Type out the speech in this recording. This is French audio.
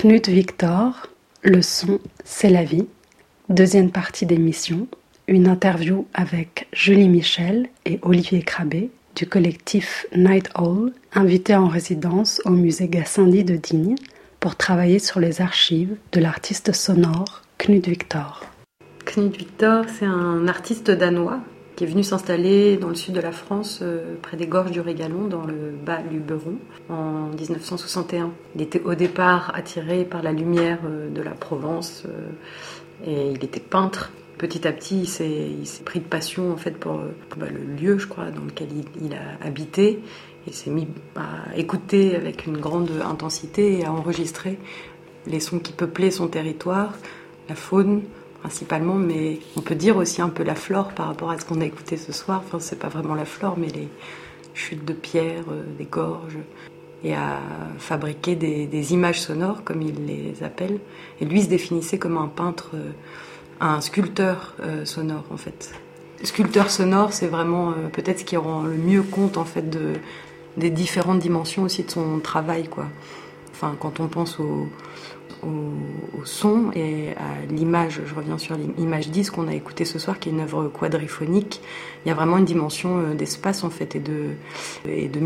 Knut Victor, le son, c'est la vie. Deuxième partie d'émission, une interview avec Julie Michel et Olivier Crabé du collectif Night Owl, invités en résidence au musée Gassendi de Digne pour travailler sur les archives de l'artiste sonore Knut Victor. Knut Victor, c'est un artiste danois qui est venu s'installer dans le sud de la France, euh, près des gorges du Régalon, dans le bas Luberon, en 1961. Il était au départ attiré par la lumière euh, de la Provence euh, et il était peintre. Petit à petit, il s'est pris de passion en fait pour, bah, le lieu, je crois, dans lequel il, a habité. Il s'est mis à écouter avec une grande intensité et à enregistrer les sons qui peuplaient son territoire, la faune, principalement, mais on peut dire aussi un peu la flore par rapport à ce qu'on a écouté ce soir. Enfin, c'est pas vraiment la flore, mais les chutes de pierre, euh, des gorges, et à fabriquer des, images sonores, comme il les appelle. Et lui se définissait comme un peintre, euh, un sculpteur euh, sonore, en fait. Sculpteur sonore, c'est vraiment peut-être ce qui rend le mieux compte, en fait, de, des différentes dimensions aussi de son travail, quoi. Enfin, quand on pense au, au, son et à l'image. Je reviens sur l'image 10 qu'on a écouté ce soir, qui est une œuvre quadriphonique. Il y a vraiment une dimension euh, d'espace en fait et de, et de